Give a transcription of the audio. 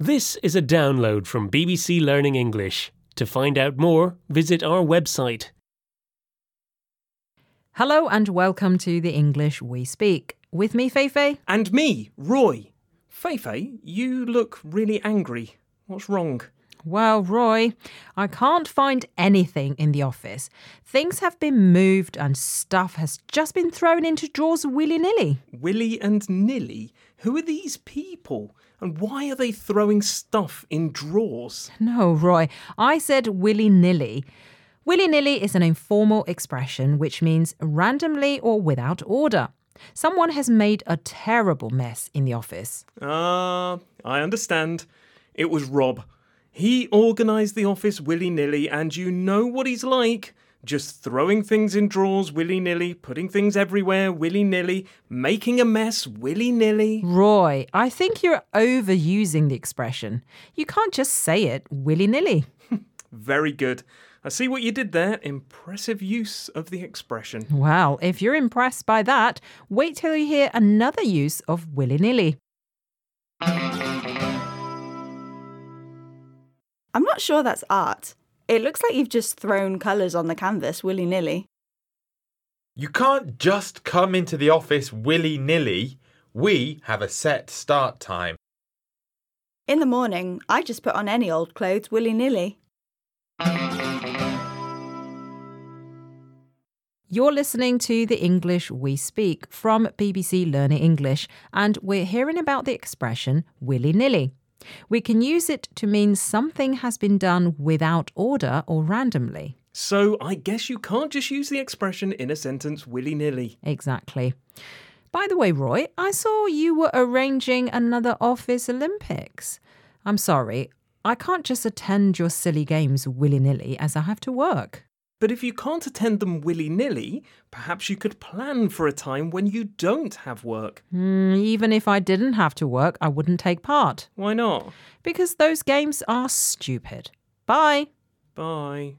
This is a download from BBC Learning English. To find out more, visit our website. Hello and welcome to the English We Speak. With me, Feifei. And me, Roy. Feifei, you look really angry. What's wrong? Well, Roy, I can't find anything in the office. Things have been moved and stuff has just been thrown into drawers willy nilly. Willy and Nilly? Who are these people? And why are they throwing stuff in drawers? No, Roy, I said willy nilly. Willy nilly is an informal expression which means randomly or without order. Someone has made a terrible mess in the office. Ah, I understand. It was Rob. He organised the office willy nilly, and you know what he's like. Just throwing things in drawers willy nilly, putting things everywhere willy nilly, making a mess willy nilly. Roy, I think you're overusing the expression. You can't just say it willy nilly. Very good. I see what you did there. Impressive use of the expression. Well, if you're impressed by that, wait till you hear another use of willy nilly. I'm not sure that's art. It looks like you've just thrown colours on the canvas willy nilly. You can't just come into the office willy nilly. We have a set start time. In the morning, I just put on any old clothes willy nilly. You're listening to the English We Speak from BBC Learning English, and we're hearing about the expression willy nilly. We can use it to mean something has been done without order or randomly. So I guess you can't just use the expression in a sentence willy nilly. Exactly. By the way, Roy, I saw you were arranging another office Olympics. I'm sorry, I can't just attend your silly games willy nilly as I have to work. But if you can't attend them willy nilly, perhaps you could plan for a time when you don't have work. Hmm, even if I didn't have to work, I wouldn't take part. Why not? Because those games are stupid. Bye. Bye.